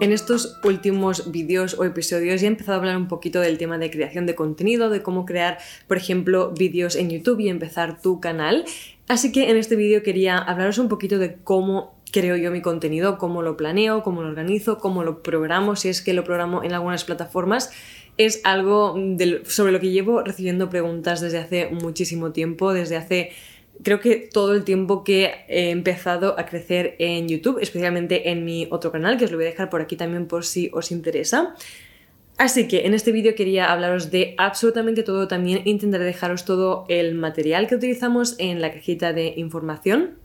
En estos últimos vídeos o episodios he empezado a hablar un poquito del tema de creación de contenido, de cómo crear, por ejemplo, vídeos en YouTube y empezar tu canal. Así que en este vídeo quería hablaros un poquito de cómo creo yo mi contenido, cómo lo planeo, cómo lo organizo, cómo lo programo, si es que lo programo en algunas plataformas. Es algo sobre lo que llevo recibiendo preguntas desde hace muchísimo tiempo, desde hace creo que todo el tiempo que he empezado a crecer en YouTube, especialmente en mi otro canal, que os lo voy a dejar por aquí también por si os interesa. Así que en este vídeo quería hablaros de absolutamente todo, también intentaré dejaros todo el material que utilizamos en la cajita de información.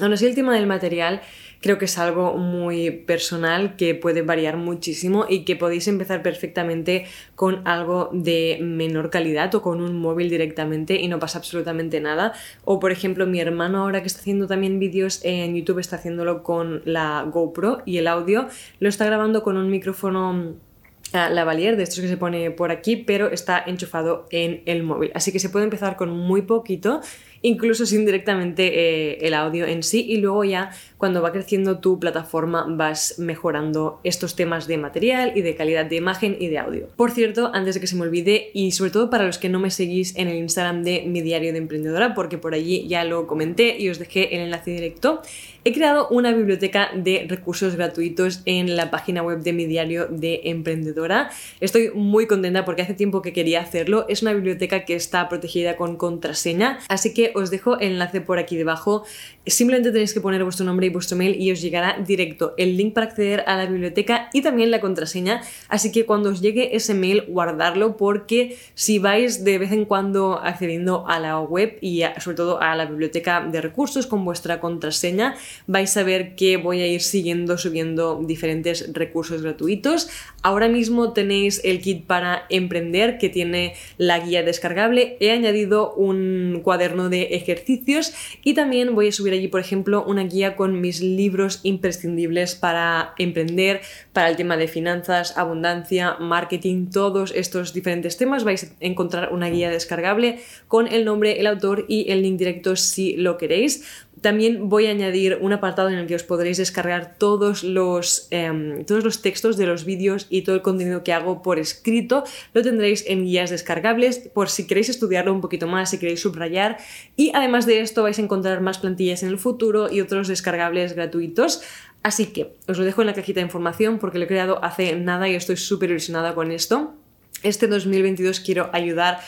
Aún así el tema del material creo que es algo muy personal que puede variar muchísimo y que podéis empezar perfectamente con algo de menor calidad o con un móvil directamente y no pasa absolutamente nada. O por ejemplo mi hermano ahora que está haciendo también vídeos en YouTube está haciéndolo con la GoPro y el audio lo está grabando con un micrófono lavalier de estos que se pone por aquí, pero está enchufado en el móvil. Así que se puede empezar con muy poquito, incluso sin directamente eh, el audio en sí, y luego ya cuando va creciendo tu plataforma vas mejorando estos temas de material y de calidad de imagen y de audio. Por cierto, antes de que se me olvide, y sobre todo para los que no me seguís en el Instagram de mi diario de emprendedora, porque por allí ya lo comenté y os dejé el enlace directo, he creado una biblioteca de recursos gratuitos en la página web de mi diario de emprendedora. Estoy muy contenta porque hace tiempo que quería hacerlo. Es una biblioteca que está protegida con contraseña, así que os dejo el enlace por aquí debajo. Simplemente tenéis que poner vuestro nombre y vuestro mail y os llegará directo el link para acceder a la biblioteca y también la contraseña. Así que cuando os llegue ese mail, guardarlo porque si vais de vez en cuando accediendo a la web y sobre todo a la biblioteca de recursos con vuestra contraseña, vais a ver que voy a ir siguiendo subiendo diferentes recursos gratuitos. Ahora mismo tenéis el kit para emprender que tiene la guía descargable. He añadido un cuaderno de ejercicios y también voy a subir allí, por ejemplo, una guía con mis libros imprescindibles para emprender, para el tema de finanzas, abundancia, marketing, todos estos diferentes temas. Vais a encontrar una guía descargable con el nombre, el autor y el link directo si lo queréis. También voy a añadir un apartado en el que os podréis descargar todos los, em, todos los textos de los vídeos y todo el contenido que hago por escrito. Lo tendréis en guías descargables por si queréis estudiarlo un poquito más, si queréis subrayar. Y además de esto vais a encontrar más plantillas en el futuro y otros descargables gratuitos. Así que os lo dejo en la cajita de información porque lo he creado hace nada y estoy súper ilusionada con esto. Este 2022 quiero ayudar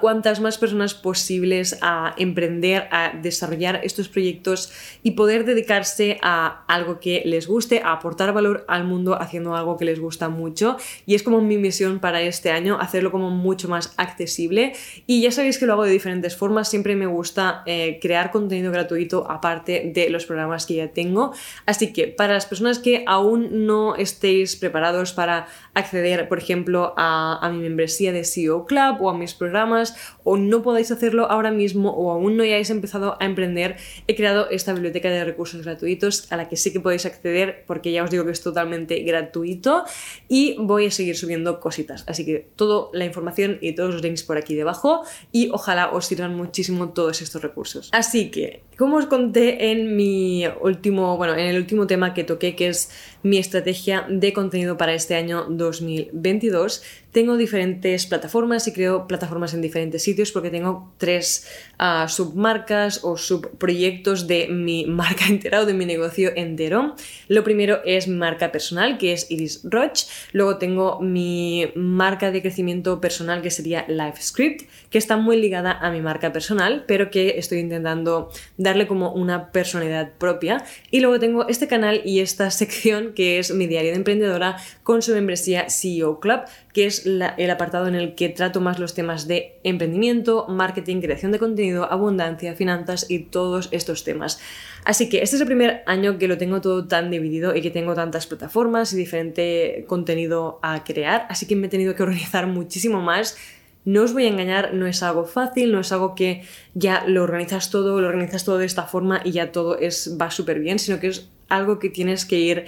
cuantas más personas posibles a emprender, a desarrollar estos proyectos y poder dedicarse a algo que les guste, a aportar valor al mundo haciendo algo que les gusta mucho. Y es como mi misión para este año, hacerlo como mucho más accesible. Y ya sabéis que lo hago de diferentes formas, siempre me gusta eh, crear contenido gratuito aparte de los programas que ya tengo. Así que para las personas que aún no estéis preparados para acceder, por ejemplo, a, mi membresía de CEO Club o a mis programas, o no podáis hacerlo ahora mismo o aún no hayáis empezado a emprender, he creado esta biblioteca de recursos gratuitos a la que sí que podéis acceder porque ya os digo que es totalmente gratuito y voy a seguir subiendo cositas. Así que toda la información y todos los links por aquí debajo y ojalá os sirvan muchísimo todos estos recursos. Así que, como os conté en mi último, bueno, en el último tema que toqué que es mi estrategia de contenido para este año 2022, tengo diferentes plataformas y creo plataformas en diferentes sitios porque tengo tres ah, submarcas o subproyectos de mi marca entera o de mi negocio entero. Lo primero es mi marca personal, que es Iris Roch. Luego tengo mi marca de crecimiento personal, que sería LifeScript, que está muy ligada a mi marca personal, pero que estoy intentando darle como una personalidad propia. Y luego tengo este canal y esta sección, que es mi diario de emprendedora, con su membresía CEO Club, que es el apartado en el que trato más los temas de emprendimiento, marketing, creación de contenido, abundancia, finanzas y todos estos temas. Así que este es el primer año que lo tengo todo tan dividido y que tengo tantas plataformas y diferente contenido a crear, así que me he tenido que organizar muchísimo más. No os voy a engañar, no es algo fácil, no es algo que ya lo organizas todo, lo organizas todo de esta forma y ya todo es, va súper bien, sino que es algo que tienes que ir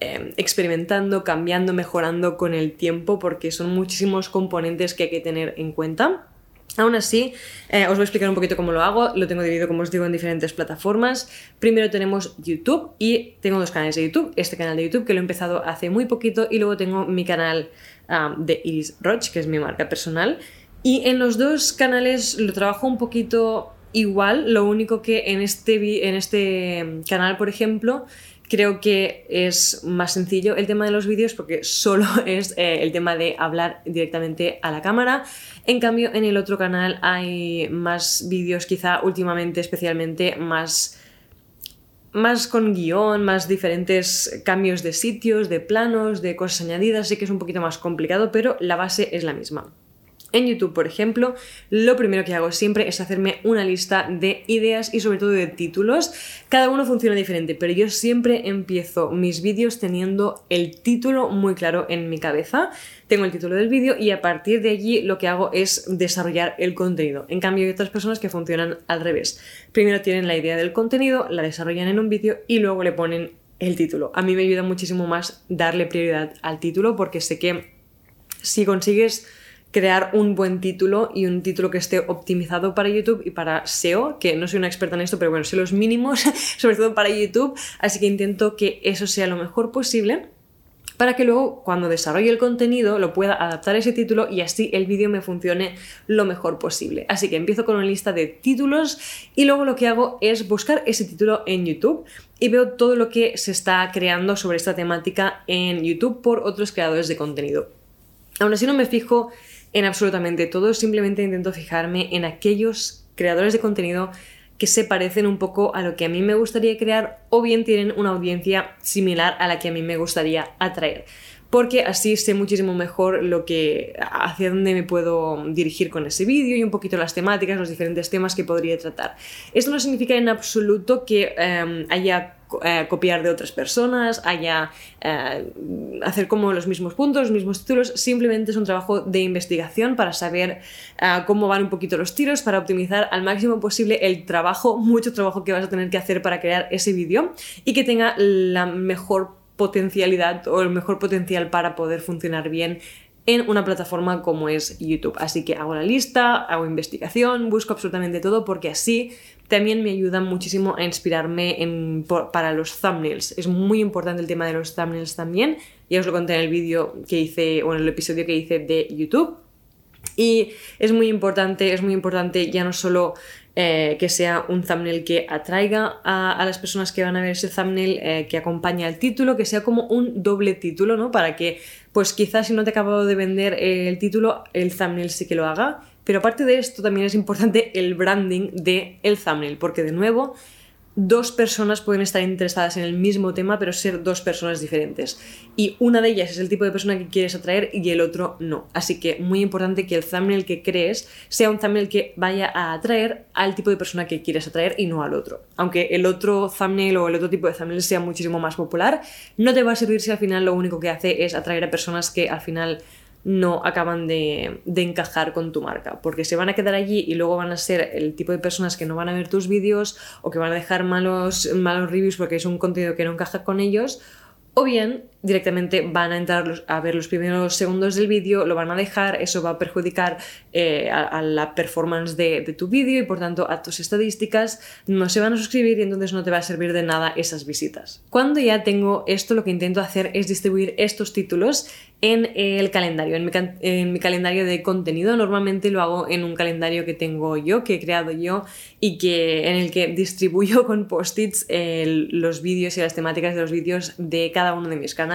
Em, experimentando, cambiando, mejorando con el tiempo porque son muchísimos componentes que hay que tener en cuenta. Aún así, eh, os voy a explicar un poquito cómo lo hago. Lo tengo dividido, como os digo, en diferentes plataformas. Primero tenemos YouTube y tengo dos canales de YouTube. Este canal de YouTube que lo he empezado hace muy poquito y luego tengo mi canal de Iris Roach, que es mi marca personal. Y en los dos canales lo trabajo un poquito igual, lo único que en este, en este canal, por ejemplo, creo que es más sencillo el tema de los vídeos porque solo es eh, el tema de hablar directamente a la cámara. En cambio, en el otro canal hay más vídeos, quizá últimamente especialmente más más con guion, más diferentes cambios de sitios, de planos, de cosas añadidas, sí que es un poquito más complicado, pero la base es la misma. En YouTube, por ejemplo, lo primero que hago siempre es hacerme una lista de ideas y sobre todo de títulos. Cada uno funciona diferente, pero yo siempre empiezo mis vídeos teniendo el título muy claro en mi cabeza. Tengo el título del vídeo y a partir de allí lo que hago es desarrollar el contenido. En cambio, hay otras personas que funcionan al revés. Primero tienen la idea del contenido, la desarrollan en un vídeo y luego le ponen el título. A mí me ayuda muchísimo más darle prioridad al título porque sé que si consigues crear un buen título y un título que esté optimizado para YouTube y para SEO, que no soy una experta en esto, pero bueno, sé los mínimos, sobre todo para YouTube, así que intento que eso sea lo mejor posible para que luego cuando desarrolle el contenido lo pueda adaptar a ese título y así el vídeo me funcione lo mejor posible. Así que empiezo con una lista de títulos y luego lo que hago es buscar ese título en YouTube y veo todo lo que se está creando sobre esta temática en YouTube por otros creadores de contenido. Aún así no me fijo en absolutamente todo, simplemente intento fijarme en aquellos creadores de contenido que se parecen un poco a lo que a mí me gustaría crear o bien tienen una audiencia similar a la que a mí me gustaría atraer. Porque así sé muchísimo mejor lo que hacia dónde me puedo dirigir con ese vídeo y un poquito las temáticas, los diferentes temas que podría tratar. Esto no significa en absoluto que em, haya eh, copiar de otras personas, haya eh, hacer como los mismos puntos, los mismos títulos, simplemente es un trabajo de investigación para saber eh, cómo van un poquito los tiros, para optimizar al máximo posible el trabajo, mucho trabajo que vas a tener que hacer para crear ese vídeo y que tenga la mejor potencialidad o el mejor potencial para poder funcionar bien en una plataforma como es YouTube. Así que hago la lista, hago investigación, busco absolutamente todo porque así también me ayuda muchísimo a inspirarme en, para los thumbnails. Es muy importante el tema de los thumbnails también. Ya os lo conté en el vídeo que hice o en el episodio que hice de YouTube. Y es muy importante, es muy importante ya no solo eh, que sea un thumbnail que atraiga a, las personas que van a ver ese thumbnail, eh, que acompañe al título, que sea como un doble título, ¿no? Para que, pues quizás si no te he acabado de vender el título, el thumbnail sí que lo haga. Pero aparte de esto, también es importante el branding del el thumbnail, porque de nuevo, dos personas pueden estar interesadas en el mismo tema, pero ser dos personas diferentes. Y una de ellas es el tipo de persona que quieres atraer y el otro no. Así que muy importante que el thumbnail que crees sea un thumbnail que vaya a atraer al tipo de persona que quieres atraer y no al otro. Aunque el otro thumbnail o el otro tipo de thumbnail sea muchísimo más popular, no te va a servir si al final lo único que hace es atraer a personas que al final no acaban de, encajar con tu marca, porque se van a quedar allí y luego van a ser el tipo de personas que no van a ver tus vídeos o que van a dejar malos, malos reviews porque es un contenido que no encaja con ellos, o bien directamente van a entrar a ver los primeros segundos del vídeo, lo van a dejar, eso va a perjudicar eh, a, la performance de, tu vídeo y por tanto a tus estadísticas, no se van a suscribir y entonces no te va a servir de nada esas visitas. Cuando ya tengo esto, lo que intento hacer es distribuir estos títulos en el calendario, en mi, calendario de contenido. Normalmente lo hago en un calendario que tengo yo, que he creado yo y que, en el que distribuyo con post-its los vídeos y las temáticas de los vídeos de cada uno de mis canales.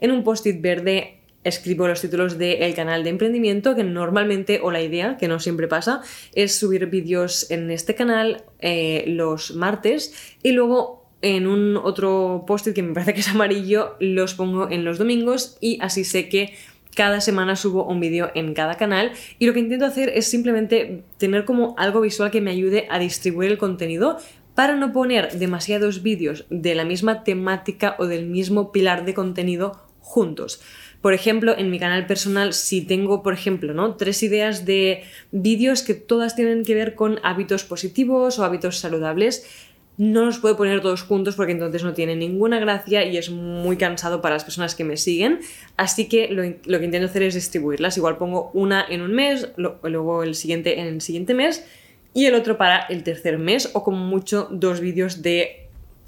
En un post-it verde escribo los títulos del canal de emprendimiento, que normalmente, o la idea, que no siempre pasa, es subir vídeos en este canal eh, los martes y luego en un otro post que me parece que es amarillo, los pongo en los domingos y así sé que cada semana subo un vídeo en cada canal. Y lo que intento hacer es simplemente tener como algo visual que me ayude a distribuir el contenido para no poner demasiados vídeos de la misma temática o del mismo pilar de contenido juntos. Por ejemplo, en mi canal personal, si tengo, por ejemplo, ¿no? tres ideas de vídeos que todas tienen que ver con hábitos positivos o hábitos saludables, no los puedo poner todos juntos porque entonces no tiene ninguna gracia y es muy cansado para las personas que me siguen. Así que lo, que intento hacer es distribuirlas. Igual pongo una en un mes, luego el siguiente en el siguiente mes y el otro para el tercer mes o como mucho dos vídeos de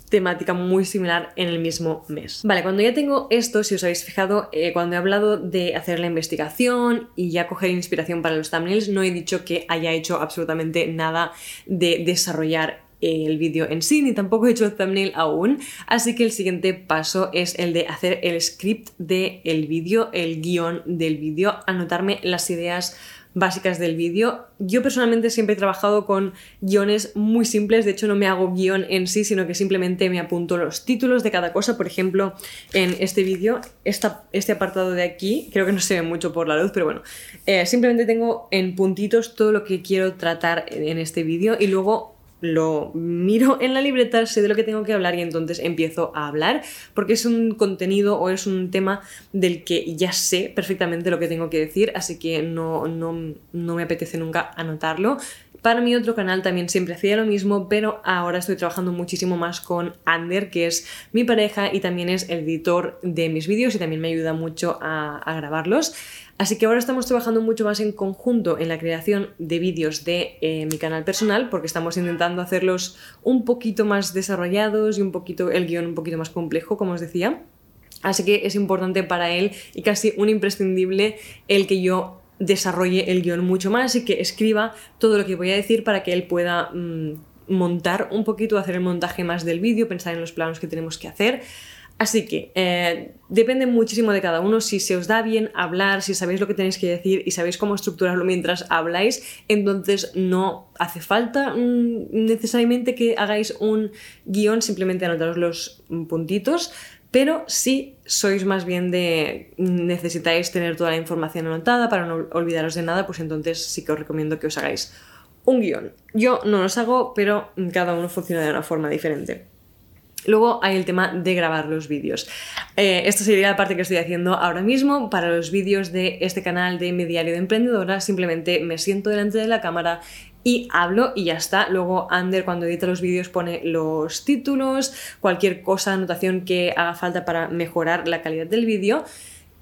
temática muy similar en el mismo mes. Vale, cuando ya tengo esto, si os habéis fijado, eh, cuando he hablado de hacer la investigación y ya coger inspiración para los thumbnails, no he dicho que haya hecho absolutamente nada de desarrollar el vídeo en sí, ni tampoco he hecho el thumbnail aún, así que el siguiente paso es el de hacer el script del vídeo, el guion del vídeo, anotarme las ideas básicas del vídeo. Yo personalmente siempre he trabajado con guiones muy simples, de hecho no me hago guion en sí, sino que simplemente me apunto los títulos de cada cosa. Por ejemplo, en este vídeo, este apartado de aquí, creo que no se ve mucho por la luz, pero bueno, eh, simplemente tengo en puntitos todo lo que quiero tratar en este vídeo y luego lo miro en la libreta, sé de lo que tengo que hablar y entonces empiezo a hablar porque es un contenido o es un tema del que ya sé perfectamente lo que tengo que decir, así que no, no, no me apetece nunca anotarlo. Para mi otro canal también siempre hacía lo mismo, pero ahora estoy trabajando muchísimo más con Ander, que es mi pareja y también es el editor de mis vídeos y también me ayuda mucho a, a grabarlos. Así que ahora estamos trabajando mucho más en conjunto en la creación de vídeos de eh, mi canal personal porque estamos intentando hacerlos un poquito más desarrollados y un poquito el guion un poquito más complejo, como os decía. Así que es importante para él y casi un imprescindible el que yo desarrolle el guion mucho más y que escriba todo lo que voy a decir para que él pueda mm, montar un poquito, hacer el montaje más del vídeo, pensar en los planos que tenemos que hacer. Así que eh, depende muchísimo de cada uno. Si se os da bien hablar, si sabéis lo que tenéis que decir y sabéis cómo estructurarlo mientras habláis, entonces no hace falta mm, necesariamente que hagáis un guion, simplemente anotaros los puntitos. Pero si sois más bien de necesitáis tener toda la información anotada para no olvidaros de nada, pues entonces sí que os recomiendo que os hagáis un guion. Yo no los hago, pero cada uno funciona de una forma diferente. Luego hay el tema de grabar los vídeos. Eh, esta sería la parte que estoy haciendo ahora mismo. Para los vídeos de este canal de mi diario de emprendedora, simplemente me siento delante de la cámara y hablo y ya está. Luego Ander cuando edita los vídeos pone los títulos, cualquier cosa, anotación que haga falta para mejorar la calidad del vídeo.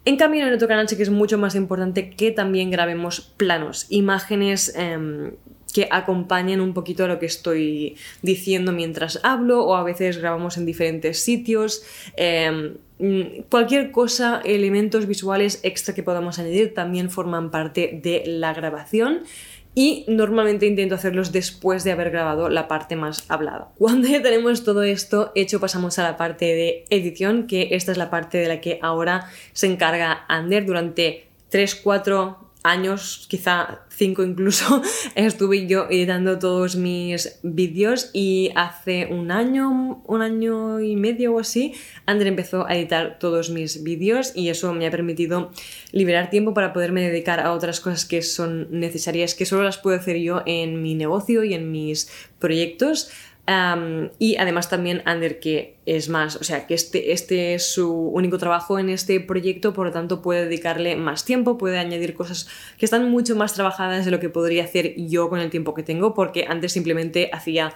En cambio, en otro canal sí que es mucho más importante que también grabemos planos, imágenes em, que acompañen un poquito a lo que estoy diciendo mientras hablo o a veces grabamos en diferentes sitios. Em, cualquier cosa, elementos visuales extra que podamos añadir también forman parte de la grabación y normalmente intento hacerlos después de haber grabado la parte más hablada. Cuando ya tenemos todo esto hecho pasamos a la parte de edición, que esta es la parte de la que ahora se encarga Ander durante 3, 4, años, quizá cinco incluso, estuve yo editando todos mis vídeos y hace un año, un año y medio o así, Ander empezó a editar todos mis vídeos y eso me ha permitido liberar tiempo para poderme dedicar a otras cosas que son necesarias, que solo las puedo hacer yo en mi negocio y en mis proyectos y además también Ander, que es más, o sea, que este, este es su único trabajo en este proyecto, por lo tanto puede dedicarle más tiempo, puede añadir cosas que están mucho más trabajadas de lo que podría hacer yo con el tiempo que tengo, porque antes simplemente hacía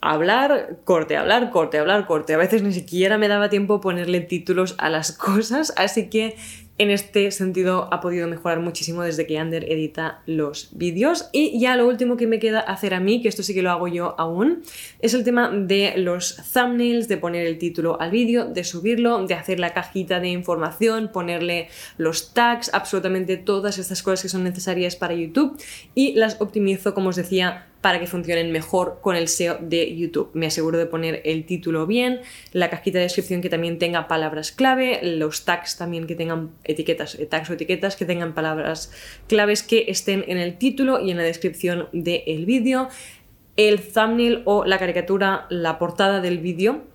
hablar, corte, hablar, corte, hablar, corte. A veces ni siquiera me daba tiempo ponerle títulos a las cosas, así que en este sentido ha podido mejorar muchísimo desde que Ander edita los vídeos. Y ya lo último que me queda hacer a mí, que esto sí que lo hago yo aún, es el tema de los thumbnails, de poner el título al vídeo, de subirlo, de hacer la cajita de información, ponerle los tags, absolutamente todas estas cosas que son necesarias para YouTube y las optimizo, como os decía, para que funcionen mejor con el SEO de YouTube. Me aseguro de poner el título bien, la cajita de descripción que también tenga palabras clave, los tags también que tengan etiquetas, eh, tags o etiquetas que tengan palabras claves que estén en el título y en la descripción del vídeo, el thumbnail o la caricatura, la portada del vídeo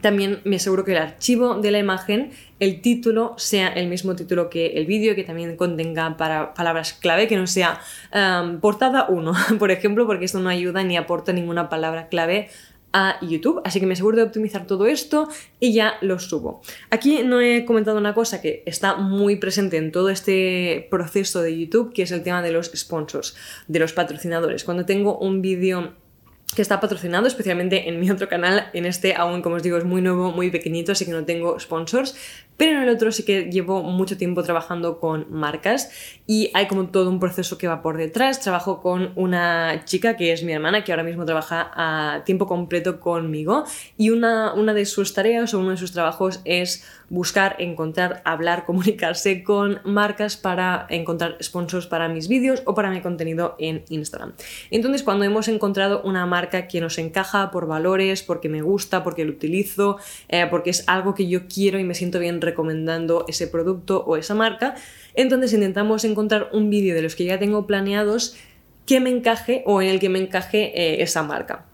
también me aseguro que el archivo de la imagen, el título, sea el mismo título que el vídeo, que también contenga para palabras clave, que no sea um, portada 1, por ejemplo, porque esto no ayuda ni aporta ninguna palabra clave a YouTube, así que me aseguro de optimizar todo esto y ya lo subo. Aquí no he comentado una cosa que está muy presente en todo este proceso de YouTube, que es el tema de los sponsors, de los patrocinadores. Cuando tengo un vídeo que está patrocinado, especialmente en mi otro canal. En este aún, como os digo, es muy nuevo, muy pequeñito, así que no tengo sponsors. Pero en el otro sí que llevo mucho tiempo trabajando con marcas y hay como todo un proceso que va por detrás. Trabajo con una chica que es mi hermana, que ahora mismo trabaja a tiempo completo conmigo y una, una de sus tareas o uno de sus trabajos es buscar, encontrar, hablar, comunicarse con marcas para encontrar sponsors para mis vídeos o para mi contenido en Instagram. Entonces, cuando hemos encontrado una marca que nos encaja por valores, porque me gusta, porque lo utilizo, eh, porque es algo que yo quiero y me siento bien recomendando ese producto o esa marca. Entonces intentamos encontrar un vídeo de los que ya tengo planeados que me encaje o en el que me encaje eh, esa marca.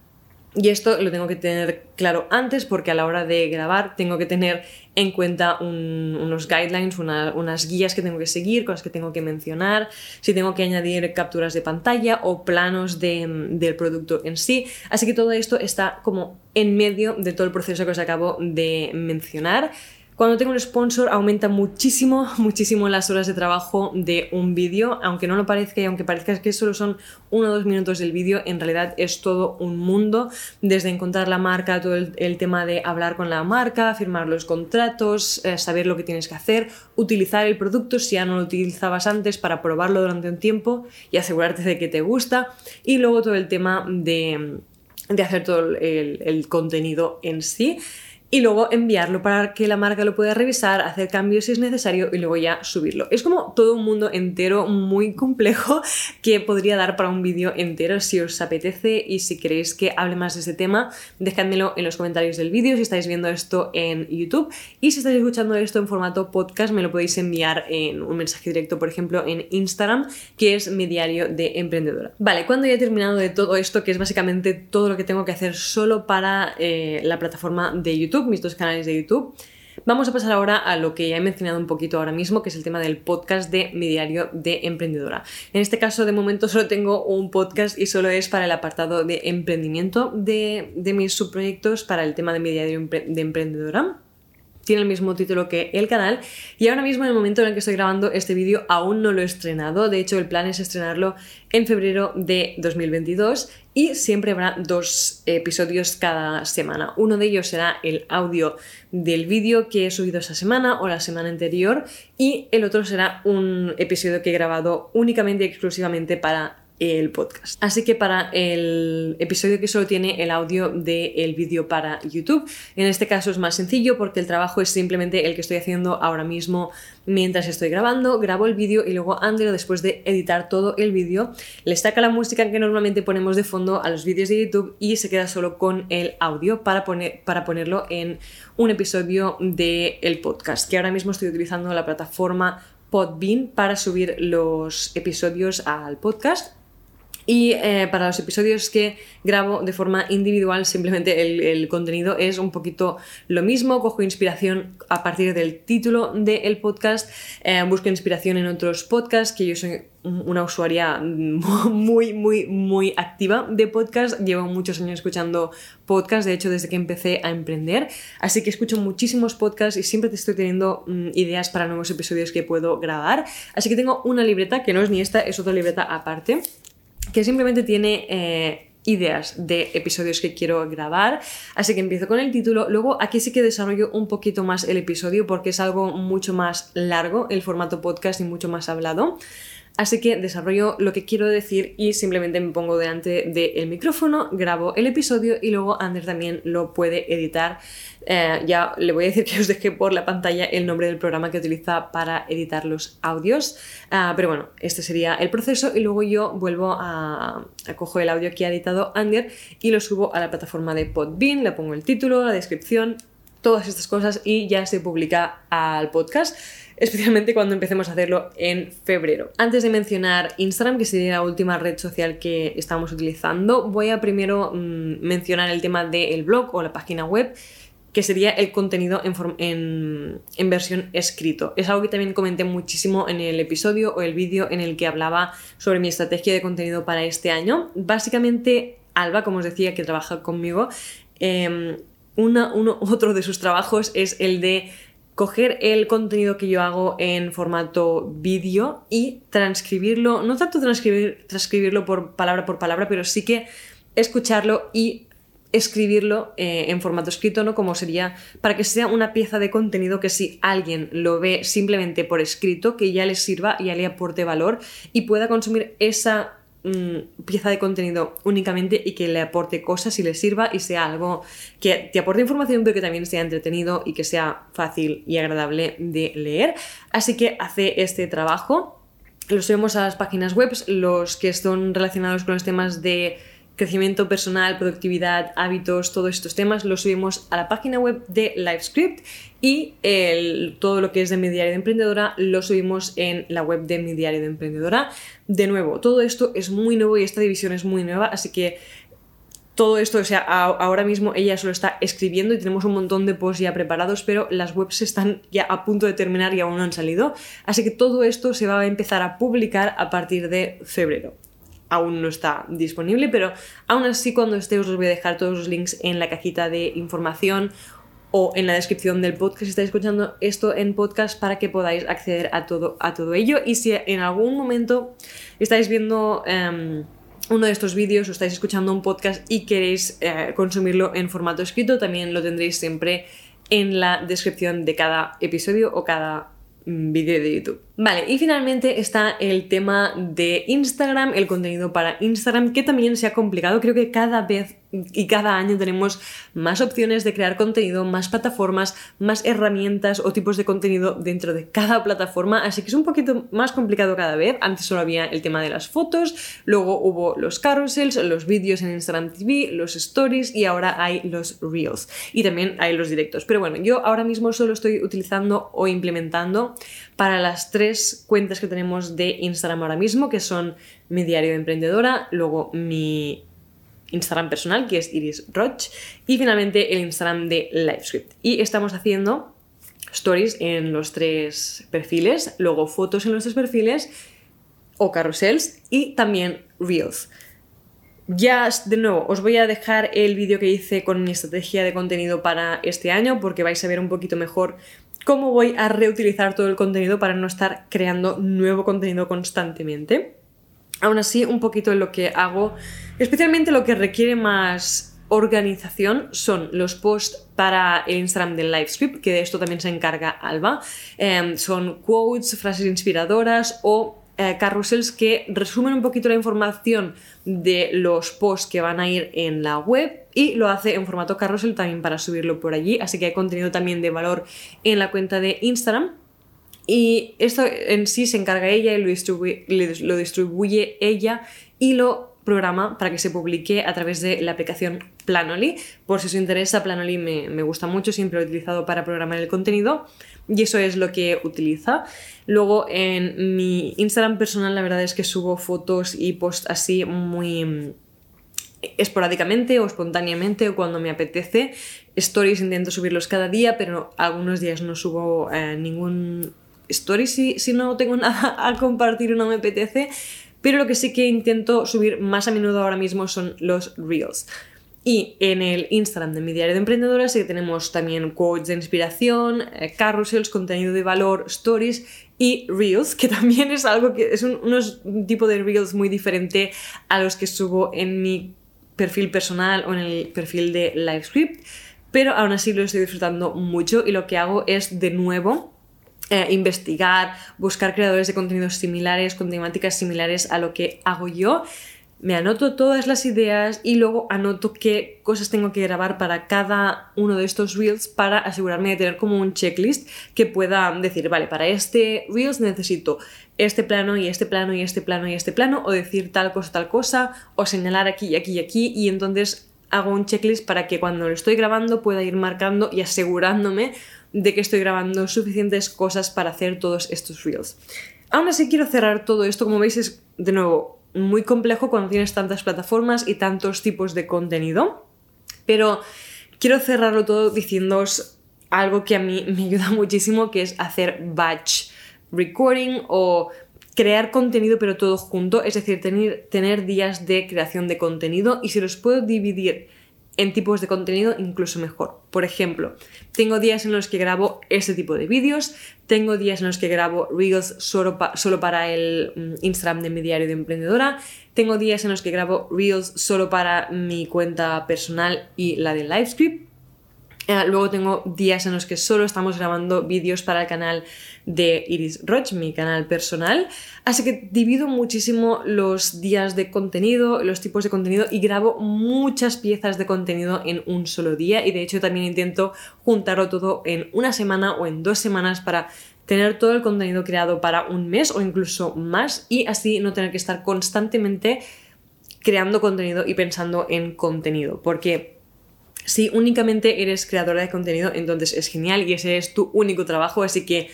Y esto lo tengo que tener claro antes porque a la hora de grabar tengo que tener en cuenta unos guidelines, unas guías que tengo que seguir, cosas que tengo que mencionar, si tengo que añadir capturas de pantalla o planos del producto en sí. Así que todo esto está como en medio de todo el proceso que os acabo de mencionar. Cuando tengo un sponsor aumenta muchísimo, muchísimo las horas de trabajo de un vídeo, aunque no lo parezca y aunque parezca que solo son uno o dos minutos del vídeo, en realidad es todo un mundo, desde encontrar la marca, todo el, tema de hablar con la marca, firmar los contratos, eh, saber lo que tienes que hacer, utilizar el producto si ya no lo utilizabas antes para probarlo durante un tiempo y asegurarte de que te gusta, y luego todo el tema de, hacer todo el contenido en sí y luego enviarlo para que la marca lo pueda revisar, hacer cambios si es necesario y luego ya subirlo. Es como todo un mundo entero muy complejo que podría dar para un vídeo entero si os apetece y si queréis que hable más de ese tema, dejádmelo en los comentarios del vídeo si estáis viendo esto en YouTube y si estáis escuchando esto en formato podcast me lo podéis enviar en un mensaje directo, por ejemplo, en Instagram, que es mi diario de emprendedora. Vale, cuando ya he terminado de todo esto, que es básicamente todo lo que tengo que hacer solo para eh, la plataforma de YouTube, mis dos canales de YouTube. Vamos a pasar ahora a lo que ya he mencionado un poquito ahora mismo, que es el tema del podcast de mi diario de emprendedora. En este caso, de momento, solo tengo un podcast y solo es para el apartado de emprendimiento de, de mis subproyectos, para el tema de mi diario de emprendedora tiene el mismo título que el canal y ahora mismo en el momento en el que estoy grabando este vídeo aún no lo he estrenado, de hecho el plan es estrenarlo en febrero de 2022 y siempre habrá dos episodios cada semana. Uno de ellos será el audio del vídeo que he subido esa semana o la semana anterior y el otro será un episodio que he grabado únicamente y exclusivamente para el podcast. Así que para el episodio que solo tiene el audio del vídeo para YouTube, en este caso es más sencillo porque el trabajo es simplemente el que estoy haciendo ahora mismo mientras estoy grabando, grabo el vídeo y luego Andrea después de editar todo el vídeo le saca la música que normalmente ponemos de fondo a los vídeos de YouTube y se queda solo con el audio para, poner, para ponerlo en un episodio del podcast, que ahora mismo estoy utilizando la plataforma Podbean para subir los episodios al podcast y eh, para los episodios que grabo de forma individual, simplemente el, contenido es un poquito lo mismo. Cojo inspiración a partir del título del podcast, eh, busco inspiración en otros podcasts, que yo soy una usuaria muy, muy, muy activa de podcast. Llevo muchos años escuchando podcasts, de hecho, desde que empecé a emprender. Así que escucho muchísimos podcasts y siempre te estoy teniendo mm, ideas para nuevos episodios que puedo grabar. Así que tengo una libreta, que no es ni esta, es otra libreta aparte que simplemente tiene eh, ideas de episodios que quiero grabar. Así que empiezo con el título. Luego aquí sí que desarrollo un poquito más el episodio porque es algo mucho más largo el formato podcast y mucho más hablado. Así que desarrollo lo que quiero decir y simplemente me pongo delante del micrófono, grabo el episodio y luego Ander también lo puede editar. Eh, ya le voy a decir que os deje por la pantalla el nombre del programa que utiliza para editar los audios. Ah, pero bueno, este sería el proceso y luego yo vuelvo a, coger el audio que ha editado Ander y lo subo a la plataforma de Podbean, le pongo el título, la descripción, todas estas cosas y ya se publica al podcast especialmente cuando empecemos a hacerlo en febrero. Antes de mencionar Instagram, que sería la última red social que estamos utilizando, voy a primero mm, mencionar el tema del blog o la página web que sería el contenido en, en, versión escrito. Es algo que también comenté muchísimo en el episodio o el vídeo en el que hablaba sobre mi estrategia de contenido para este año. Básicamente, Alba, como os decía, que trabaja conmigo, em, uno, otro de sus trabajos es el de coger el contenido que yo hago en formato vídeo y transcribirlo, no tanto transcribir, transcribirlo por palabra por palabra, pero sí que escucharlo y escribirlo eh, en formato escrito, ¿no? Como sería para que sea una pieza de contenido que si alguien lo ve simplemente por escrito, que ya le sirva, ya le aporte valor y pueda consumir esa mm, pieza de contenido únicamente y que le aporte cosas y le sirva y sea algo que te aporte información pero que también sea entretenido y que sea fácil y agradable de leer. Así que hace este trabajo. Lo subimos a las páginas web, los que son relacionados con los temas de crecimiento personal, productividad, hábitos, todos estos temas los subimos a la página web de LiveScript y todo lo que es de mi diario de emprendedora lo subimos en la web de mi diario de emprendedora. De nuevo, todo esto es muy nuevo y esta división es muy nueva, así que todo esto, o sea, ahora mismo ella solo está escribiendo y tenemos un montón de posts ya preparados, pero las webs están ya a punto de terminar y aún no han salido. Así que todo esto se va a empezar a publicar a partir de febrero aún no está disponible, pero aún así cuando esté os voy a dejar todos los links en la cajita de información o en la descripción del podcast si estáis escuchando esto en podcast para que podáis acceder a todo, a todo ello. Y si en algún momento estáis viendo em, uno de estos vídeos o estáis escuchando un podcast y queréis eh, consumirlo en formato escrito, también lo tendréis siempre en la descripción de cada episodio o cada mm, vídeo de YouTube. Vale, y finalmente está el tema de Instagram, el contenido para Instagram, que también se ha complicado. Creo que cada vez y cada año tenemos más opciones de crear contenido, más plataformas, más herramientas o tipos de contenido dentro de cada plataforma, así que es un poquito más complicado cada vez. Antes solo había el tema de las fotos, luego hubo los carousels, los vídeos en Instagram TV, los stories y ahora hay los reels y también hay los directos. Pero bueno, yo ahora mismo solo estoy utilizando o implementando para las tres cuentas que tenemos de Instagram ahora mismo, que son mi diario de emprendedora, luego mi Instagram personal, que es Iris Roch, y finalmente el Instagram de LiveScript. Y estamos haciendo stories en los tres perfiles, luego fotos en los tres perfiles, o carrusels, y también reels. Ya, de nuevo, os voy a dejar el vídeo que hice con mi estrategia de contenido para este año, porque vais a ver un poquito mejor cómo voy a reutilizar todo el contenido para no estar creando nuevo contenido constantemente. Aún así, un poquito en lo que hago, especialmente lo que requiere más organización son los posts para el Instagram del LiveScript, que de esto también se encarga Alba. Em, son quotes, frases inspiradoras o eh, carrusels que resumen un poquito la información de los posts que van a ir en la web y lo hace en formato carrusel también para subirlo por allí, así que hay contenido también de valor en la cuenta de Instagram. Y esto en sí se encarga ella y lo distribuye ella y lo programa para que se publique a través de la aplicación Planoly. Por si os interesa, Planoly me, me gusta mucho, siempre lo he utilizado para programar el contenido y eso es lo que utiliza. Luego en mi Instagram personal la verdad es que subo fotos y posts así muy mm, esporádicamente o espontáneamente o cuando me apetece. Stories intento subirlos cada día, pero algunos días no subo eh, ningún story si, si no tengo nada a compartir o no me apetece. Pero lo que sí que intento subir más a menudo ahora mismo son los reels. Y en el Instagram de mi diario de emprendedora sí que tenemos también quotes de inspiración, eh, carousels, contenido de valor, stories y reels, que también es algo que es un, un tipo de reels muy diferente a los que subo en mi perfil personal o en el perfil de LiveScript, pero aún así lo estoy disfrutando mucho y lo que hago es de nuevo eh, investigar, buscar creadores de contenidos similares, con temáticas similares a lo que hago yo. Me anoto todas las ideas y luego anoto qué cosas tengo que grabar para cada uno de estos reels para asegurarme de tener como un checklist que pueda decir, vale, para este reels necesito este plano y este plano y este plano y este plano o decir tal cosa, tal cosa o señalar aquí y aquí y aquí y entonces hago un checklist para que cuando lo estoy grabando pueda ir marcando y asegurándome de que estoy grabando suficientes cosas para hacer todos estos reels. Aún así quiero cerrar todo esto, como veis es de nuevo muy complejo cuando tienes tantas plataformas y tantos tipos de contenido. Pero quiero cerrarlo todo diciéndoos algo que a mí me ayuda muchísimo, que es hacer batch recording o crear contenido pero todo junto, es decir, tener, tener días de creación de contenido y si los puedo dividir en tipos de contenido incluso mejor. Por ejemplo, tengo días en los que grabo este tipo de vídeos, tengo días en los que grabo Reels solo, solo para el mm, Instagram de mi diario de emprendedora, tengo días en los que grabo Reels solo para mi cuenta personal y la de LiveScript. Eh, luego tengo días en los que solo estamos grabando vídeos para el canal de Iris Roch, mi canal personal. Así que divido muchísimo los días de contenido, los tipos de contenido y grabo muchas piezas de contenido en un solo día. Y de hecho también intento juntarlo todo en una semana o en dos semanas para tener todo el contenido creado para un mes o incluso más y así no tener que estar constantemente creando contenido y pensando en contenido. Porque si únicamente eres creadora de contenido, entonces es genial y ese es tu único trabajo, así que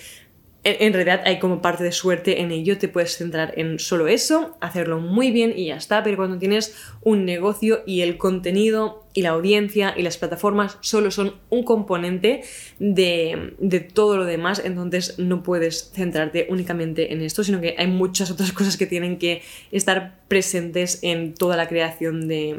en, realidad hay como parte de suerte en ello, te puedes centrar en solo eso, hacerlo muy bien y ya está, pero cuando tienes un negocio y el contenido y la audiencia y las plataformas solo son un componente de, de todo lo demás, entonces no puedes centrarte únicamente en esto, sino que hay muchas otras cosas que tienen que estar presentes en toda la creación de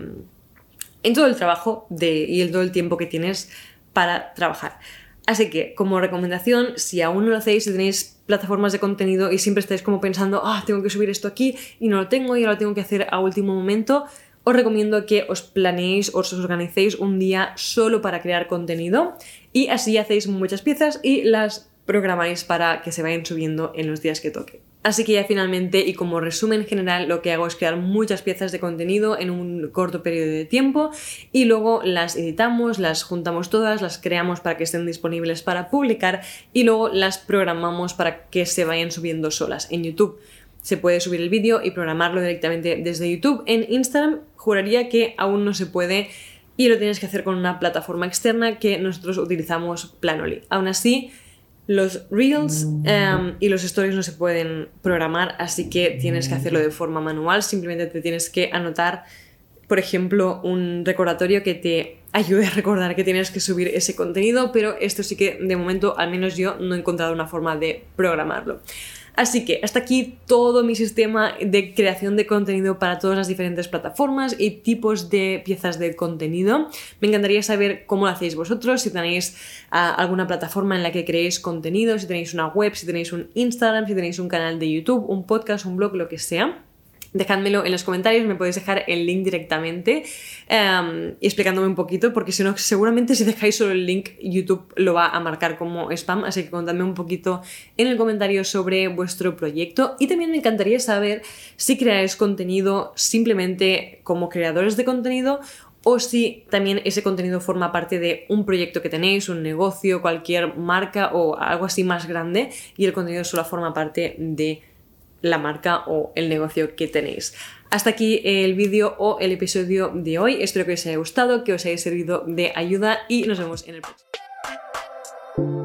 en todo el trabajo y en todo el tiempo que tienes para trabajar. Así que, como recomendación, si aún no lo hacéis, si tenéis plataformas de contenido y siempre estáis como pensando, ah, tengo que subir esto aquí y no lo tengo y ahora lo tengo que hacer a último momento, os recomiendo que os planeéis os organicéis un día solo para crear contenido y así hacéis muchas piezas y las programáis para que se vayan subiendo en los días que toque. Así que ya finalmente y como resumen general lo que hago es crear muchas piezas de contenido en un corto periodo de tiempo y luego las editamos, las juntamos todas, las creamos para que estén disponibles para publicar y luego las programamos para que se vayan subiendo solas en YouTube. Se puede subir el vídeo y programarlo directamente desde YouTube. En Instagram juraría que aún no se puede y lo tienes que hacer con una plataforma externa que nosotros utilizamos Planoly. Aún así, los reels em, y los stories no se pueden programar, así que tienes que hacerlo de forma manual. Simplemente te tienes que anotar, por ejemplo, un recordatorio que te ayude a recordar que tienes que subir ese contenido, pero esto sí que de momento, al menos yo, no he encontrado una forma de programarlo. Así que hasta aquí todo mi sistema de creación de contenido para todas las diferentes plataformas y tipos de piezas de contenido. Me encantaría saber cómo lo hacéis vosotros, si tenéis ah, alguna plataforma en la que creéis contenido, si tenéis una web, si tenéis un Instagram, si tenéis un canal de YouTube, un podcast, un blog, lo que sea dejádmelo en los comentarios, me podéis dejar el link directamente em, y explicándome un poquito, porque si no, seguramente si dejáis solo el link, YouTube lo va a marcar como spam, así que contadme un poquito en el comentario sobre vuestro proyecto. Y también me encantaría saber si creáis contenido simplemente como creadores de contenido o si también ese contenido forma parte de un proyecto que tenéis, un negocio, cualquier marca o algo así más grande y el contenido solo forma parte de la marca o el negocio que tenéis. Hasta aquí el vídeo o el episodio de hoy. Espero que os haya gustado, que os haya servido de ayuda y nos vemos en el próximo.